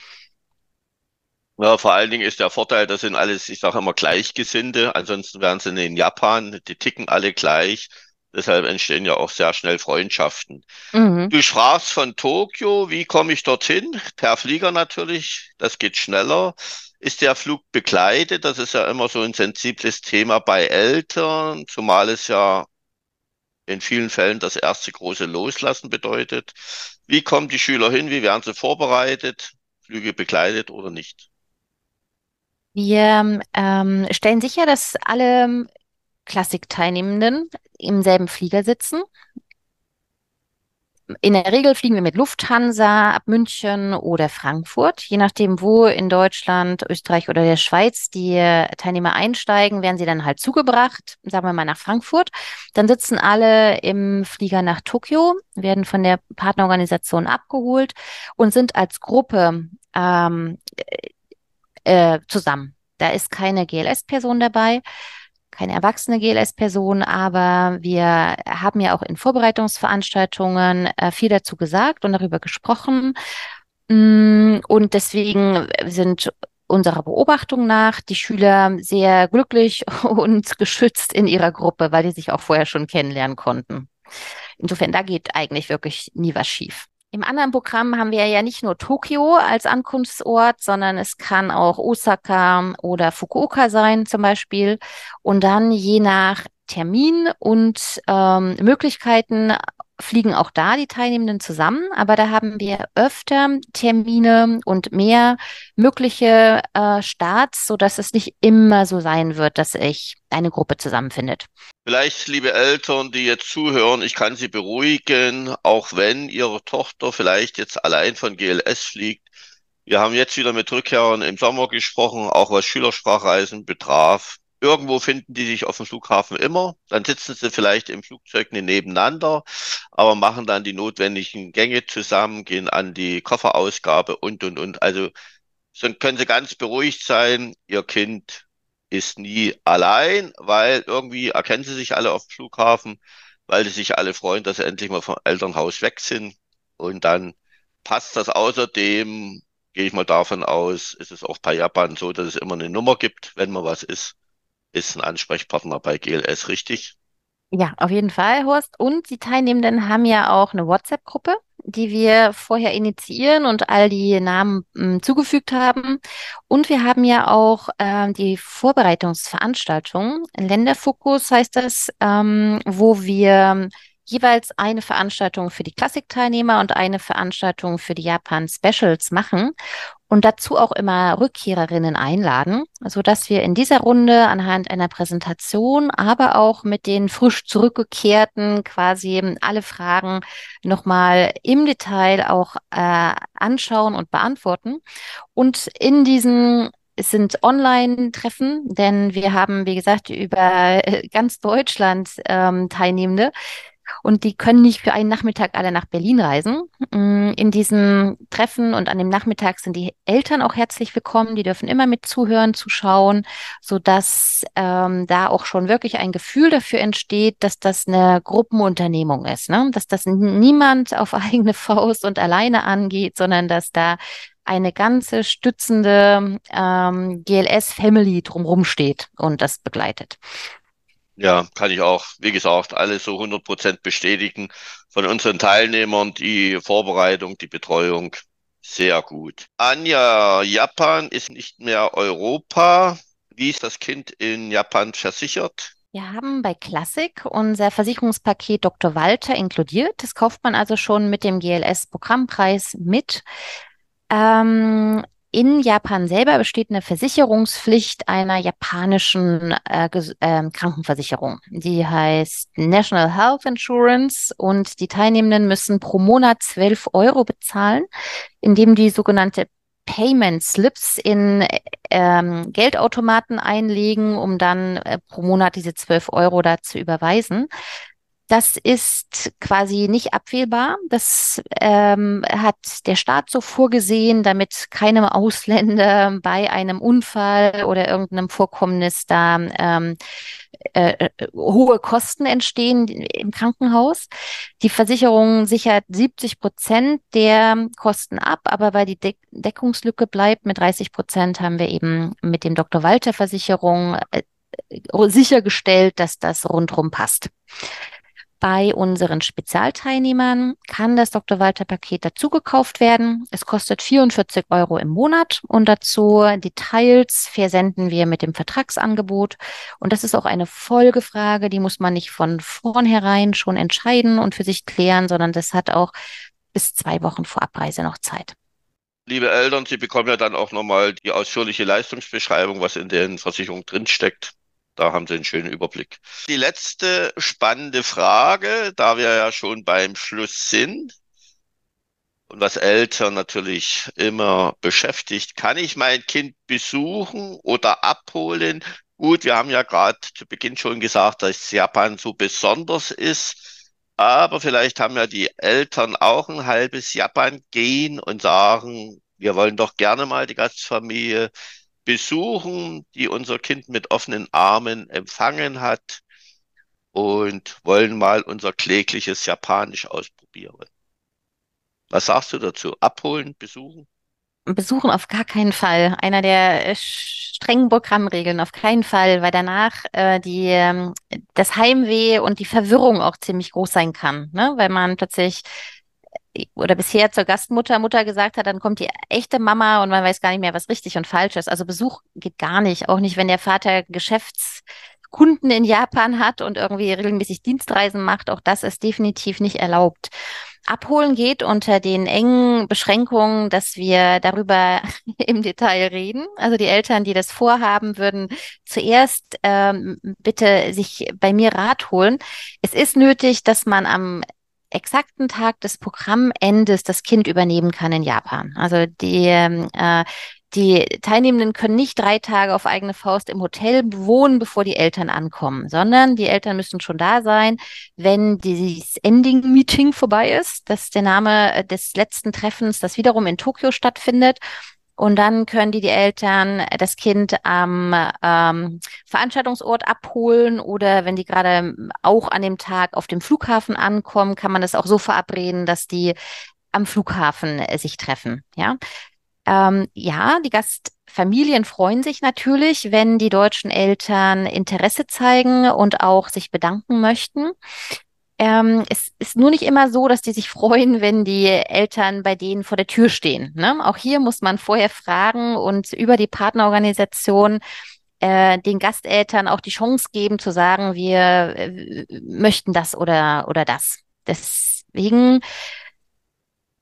Ja, vor allen Dingen ist der Vorteil, das sind alles, ich sage immer, Gleichgesinnte. Ansonsten wären sie in Japan, die ticken alle gleich. Deshalb entstehen ja auch sehr schnell Freundschaften. Mhm. Du sprachst von Tokio. Wie komme ich dorthin? Per Flieger natürlich. Das geht schneller. Ist der Flug begleitet? Das ist ja immer so ein sensibles Thema bei Eltern, zumal es ja in vielen Fällen das erste große Loslassen bedeutet. Wie kommen die Schüler hin? Wie werden sie vorbereitet? Flüge begleitet oder nicht? Wir ähm, stellen sicher, dass alle Klassikteilnehmenden im selben Flieger sitzen. In der Regel fliegen wir mit Lufthansa ab München oder Frankfurt. Je nachdem, wo in Deutschland, Österreich oder der Schweiz die Teilnehmer einsteigen, werden sie dann halt zugebracht, sagen wir mal nach Frankfurt. Dann sitzen alle im Flieger nach Tokio, werden von der Partnerorganisation abgeholt und sind als Gruppe ähm, äh, zusammen. Da ist keine GLS-Person dabei keine erwachsene GLS-Person, aber wir haben ja auch in Vorbereitungsveranstaltungen äh, viel dazu gesagt und darüber gesprochen. Mm, und deswegen sind unserer Beobachtung nach die Schüler sehr glücklich und geschützt in ihrer Gruppe, weil die sich auch vorher schon kennenlernen konnten. Insofern, da geht eigentlich wirklich nie was schief. Im anderen Programm haben wir ja nicht nur Tokio als Ankunftsort, sondern es kann auch Osaka oder Fukuoka sein zum Beispiel. Und dann je nach Termin und ähm, Möglichkeiten fliegen auch da die Teilnehmenden zusammen, aber da haben wir öfter Termine und mehr mögliche äh, Starts, so dass es nicht immer so sein wird, dass sich eine Gruppe zusammenfindet. Vielleicht, liebe Eltern, die jetzt zuhören, ich kann Sie beruhigen, auch wenn Ihre Tochter vielleicht jetzt allein von GLS fliegt. Wir haben jetzt wieder mit Rückkehrern im Sommer gesprochen, auch was Schülersprachreisen betraf. Irgendwo finden die sich auf dem Flughafen immer. Dann sitzen sie vielleicht im Flugzeug nebeneinander, aber machen dann die notwendigen Gänge zusammen, gehen an die Kofferausgabe und, und, und. Also so können sie ganz beruhigt sein. Ihr Kind ist nie allein, weil irgendwie erkennen sie sich alle auf dem Flughafen, weil sie sich alle freuen, dass sie endlich mal vom Elternhaus weg sind. Und dann passt das außerdem, gehe ich mal davon aus, ist es auch bei Japan so, dass es immer eine Nummer gibt, wenn mal was ist ist ein Ansprechpartner bei GLS, richtig? Ja, auf jeden Fall, Horst. Und die Teilnehmenden haben ja auch eine WhatsApp-Gruppe, die wir vorher initiieren und all die Namen m, hm, zugefügt haben. Und wir haben ja auch äh, die Vorbereitungsveranstaltung. Länderfokus heißt das, ähm, wo wir jeweils eine Veranstaltung für die Klassikteilnehmer und eine Veranstaltung für die Japan Specials machen und dazu auch immer Rückkehrerinnen einladen, so dass wir in dieser Runde anhand einer Präsentation, aber auch mit den frisch zurückgekehrten quasi alle Fragen nochmal im Detail auch äh, anschauen und beantworten. Und in diesen es sind Online-Treffen, denn wir haben, wie gesagt, über ganz Deutschland ähm, Teilnehmende, und die können nicht für einen Nachmittag alle nach Berlin reisen. Mm, in diesem Treffen und an dem Nachmittag sind die Eltern auch herzlich willkommen. Die dürfen immer mit zuhören, zuschauen, so dass ähm, da auch schon wirklich ein Gefühl dafür entsteht, dass das eine Gruppenunternehmung ist, ne? dass das niemand auf eigene Faust und alleine angeht, sondern dass da eine ganze stützende ähm, GLS-Family drumherum steht und das begleitet. Ja, kann ich auch, wie gesagt, alles so 100 Prozent bestätigen. Von unseren Teilnehmern die Vorbereitung, die Betreuung sehr gut. Anja, Japan ist nicht mehr Europa. Wie ist das Kind in Japan versichert? Wir haben bei Classic unser Versicherungspaket Dr. Walter inkludiert. Das kauft man also schon mit dem GLS-Programmpreis mit. Ähm, in Japan selber besteht eine Versicherungspflicht einer japanischen äh, äh, Krankenversicherung. Die heißt National Health Insurance und die Teilnehmenden müssen pro Monat 12 Euro bezahlen, indem die sogenannte Payment Slips in ähm, Geldautomaten einlegen, um dann äh, pro Monat diese 12 Euro da zu überweisen. Das ist quasi nicht abwählbar. Das ähm, hat der Staat so vorgesehen, damit keinem Ausländer bei einem Unfall oder irgendeinem Vorkommnis da ähm, äh, äh hohe Kosten entstehen im Krankenhaus. Die Versicherung sichert 70 Prozent der Kosten ab, aber weil die De Deckungslücke bleibt mit 30 Prozent, haben wir eben mit dem Dr. Walter Versicherung äh, sichergestellt, dass das rundrum passt. Bei unseren Spezialteilnehmern kann das Dr. Walter Paket dazu gekauft werden. Es kostet 44 Euro im Monat und dazu Details versenden wir mit dem Vertragsangebot. Und das ist auch eine Folgefrage, die muss man nicht von vornherein schon entscheiden und für sich klären, sondern das hat auch bis zwei Wochen vor Abreise noch Zeit. Liebe Eltern, Sie bekommen ja dann auch nochmal die ausführliche Leistungsbeschreibung, was in den Versicherungen drinsteckt. Da haben Sie einen schönen Überblick. Die letzte spannende Frage, da wir ja schon beim Schluss sind und was Eltern natürlich immer beschäftigt, kann ich mein Kind besuchen oder abholen? Gut, wir haben ja gerade zu Beginn schon gesagt, dass Japan so besonders ist. Aber vielleicht haben ja die Eltern auch ein halbes Japan gehen und sagen, wir wollen doch gerne mal die Gastfamilie besuchen, die unser Kind mit offenen Armen empfangen hat und wollen mal unser klägliches Japanisch ausprobieren. Was sagst du dazu? Abholen, besuchen? Besuchen auf gar keinen Fall. Einer der äh, strengen Programmregeln auf keinen Fall, weil danach äh, die ähm, das Heimweh und die Verwirrung auch ziemlich groß sein kann, ne? Weil man plötzlich oder bisher zur Gastmutter Mutter gesagt hat, dann kommt die echte Mama und man weiß gar nicht mehr, was richtig und falsch ist. Also Besuch geht gar nicht, auch nicht, wenn der Vater Geschäftskunden in Japan hat und irgendwie regelmäßig Dienstreisen macht. Auch das ist definitiv nicht erlaubt. Abholen geht unter den engen Beschränkungen, dass wir darüber im Detail reden. Also die Eltern, die das vorhaben, würden zuerst ähm, bitte sich bei mir Rat holen. Es ist nötig, dass man am exakten Tag des Programmendes das Kind übernehmen kann in Japan. Also die, ähm, äh, die Teilnehmenden können nicht drei Tage auf eigene Faust im Hotel wohnen, bevor die Eltern ankommen, sondern die Eltern müssen schon da sein, wenn dieses Ending-Meeting vorbei ist. Das ist der Name des letzten Treffens, das wiederum in Tokio stattfindet. Und dann können die die Eltern das Kind am ähm, Veranstaltungsort abholen oder wenn die gerade auch an dem Tag auf dem Flughafen ankommen, kann man das auch so verabreden, dass die am Flughafen äh, sich treffen. Ja, ähm, ja, die Gastfamilien freuen sich natürlich, wenn die deutschen Eltern Interesse zeigen und auch sich bedanken möchten. Ähm, es ist nur nicht immer so, dass die sich freuen, wenn die Eltern bei denen vor der Tür stehen. Ne? Auch hier muss man vorher fragen und über die Partnerorganisation äh, den Gasteltern auch die Chance geben zu sagen, wir äh, möchten das oder, oder das. Deswegen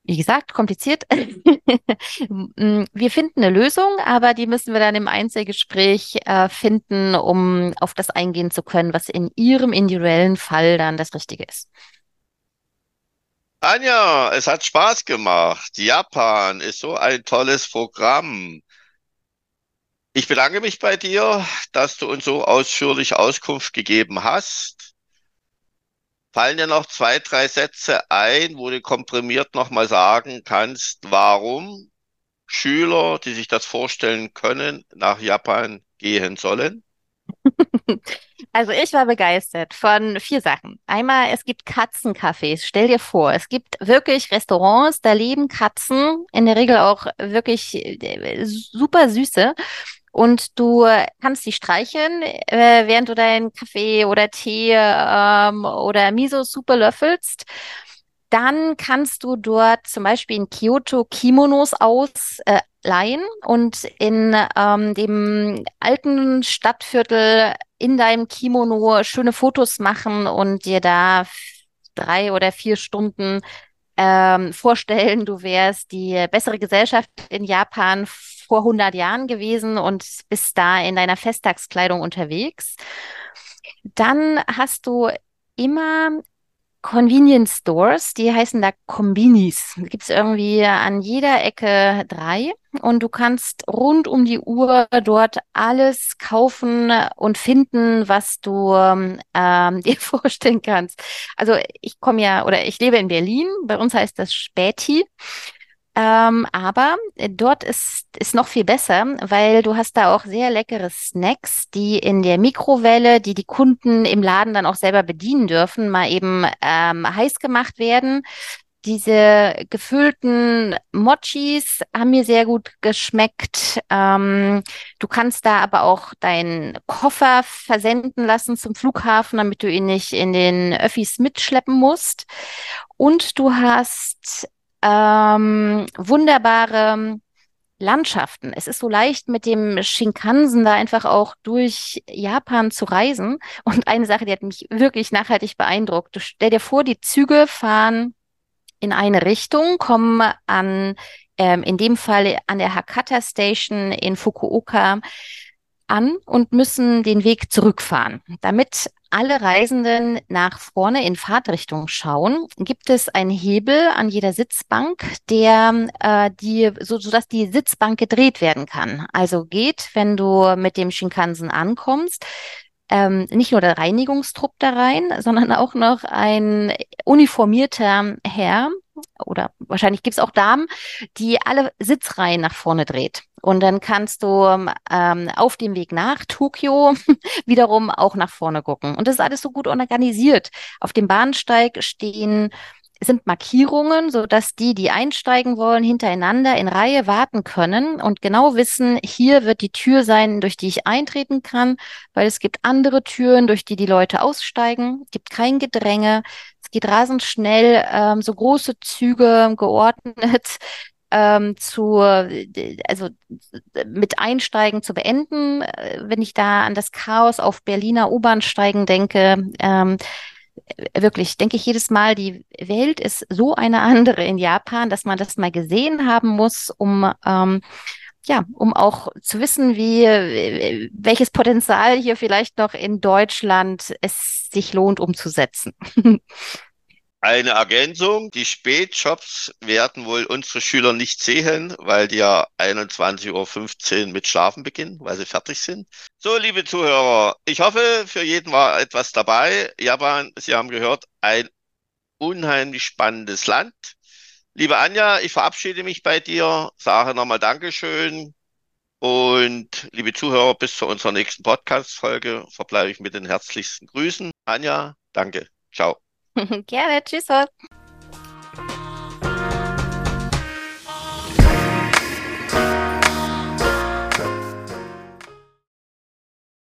wie gesagt, kompliziert. Wir finden eine Lösung, aber die müssen wir dann im Einzelgespräch äh, finden, um auf das eingehen zu können, was in Ihrem individuellen Fall dann das Richtige ist. Anja, es hat Spaß gemacht. Japan ist so ein tolles Programm. Ich bedanke mich bei dir, dass du uns so ausführlich Auskunft gegeben hast. Fallen dir noch zwei, drei Sätze ein, wo du komprimiert nochmal sagen kannst, warum Schüler, die sich das vorstellen können, nach Japan gehen sollen? Also ich war begeistert von vier Sachen. Einmal, es gibt Katzencafés. Stell dir vor, es gibt wirklich Restaurants, da leben Katzen, in der Regel auch wirklich äh, super süße und du kannst sie streicheln, äh, während du deinen Kaffee oder Tee ähm, oder Miso-Suppe löffelst. Dann kannst du dort zum Beispiel in Kyoto Kimonos ausleihen äh, und in ähm, dem alten Stadtviertel in deinem Kimono schöne Fotos machen und dir da drei oder vier Stunden ähm, vorstellen, du wärst die bessere Gesellschaft in Japan vor 100 Jahren gewesen und bist da in deiner Festtagskleidung unterwegs. Dann hast du immer Convenience Stores, die heißen da Kombinis. Gibt es irgendwie an jeder Ecke drei und du kannst rund um die Uhr dort alles kaufen und finden, was du ähm, dir vorstellen kannst. Also ich komme ja oder ich lebe in Berlin, bei uns heißt das Späti ähm, aber äh, dort ist, ist noch viel besser, weil du hast da auch sehr leckere Snacks, die in der Mikrowelle, die die Kunden im Laden dann auch selber bedienen dürfen, mal eben ähm, heiß gemacht werden. diese gefüllten Mochis haben mir sehr gut geschmeckt. Ähm, du kannst da aber auch deinen Koffer versenden lassen zum Flughafen, damit du ihn nicht in den Öffis mitschleppen musst. Und du hast ähm, wunderbare Landschaften. Es ist so leicht mit dem Shinkansen da einfach auch durch Japan zu reisen. Und eine Sache, die hat mich wirklich nachhaltig beeindruckt. Stell dir vor, die Züge fahren in eine Richtung, kommen an, ähm, in dem Fall an der Hakata Station in Fukuoka an und müssen den Weg zurückfahren. Damit alle Reisenden nach vorne in Fahrtrichtung schauen, gibt es einen Hebel an jeder Sitzbank, der äh, die, so, dass die Sitzbank gedreht werden kann. Also geht, wenn du mit dem Shinkansen ankommst, ähm, nicht nur der Reinigungstrupp da rein, sondern auch noch ein uniformierter Herr oder wahrscheinlich gibt's auch Damen, die alle Sitzreihen nach vorne dreht. Und dann kannst du ähm, auf dem Weg nach Tokio wiederum auch nach vorne gucken. Und das ist alles so gut organisiert. Auf dem Bahnsteig stehen sind Markierungen, so dass die, die einsteigen wollen, hintereinander in Reihe warten können und genau wissen, hier wird die Tür sein, durch die ich eintreten kann, weil es gibt andere Türen, durch die die Leute aussteigen, es gibt kein Gedränge, es geht rasend schnell, ähm, so große Züge geordnet ähm, zu, also mit Einsteigen zu beenden. Äh, wenn ich da an das Chaos auf Berliner U-Bahnsteigen denke, ähm, wirklich, denke ich jedes Mal, die Welt ist so eine andere in Japan, dass man das mal gesehen haben muss, um ähm, ja, um auch zu wissen, wie welches Potenzial hier vielleicht noch in Deutschland es sich lohnt umzusetzen. Eine Ergänzung, die Spätjobs werden wohl unsere Schüler nicht sehen, weil die ja 21.15 Uhr mit Schlafen beginnen, weil sie fertig sind. So, liebe Zuhörer, ich hoffe, für jeden war etwas dabei. Japan, Sie haben gehört, ein unheimlich spannendes Land. Liebe Anja, ich verabschiede mich bei dir, sage nochmal Dankeschön. Und liebe Zuhörer, bis zu unserer nächsten Podcast-Folge verbleibe ich mit den herzlichsten Grüßen. Anja, danke. Ciao. Gerne, tschüss.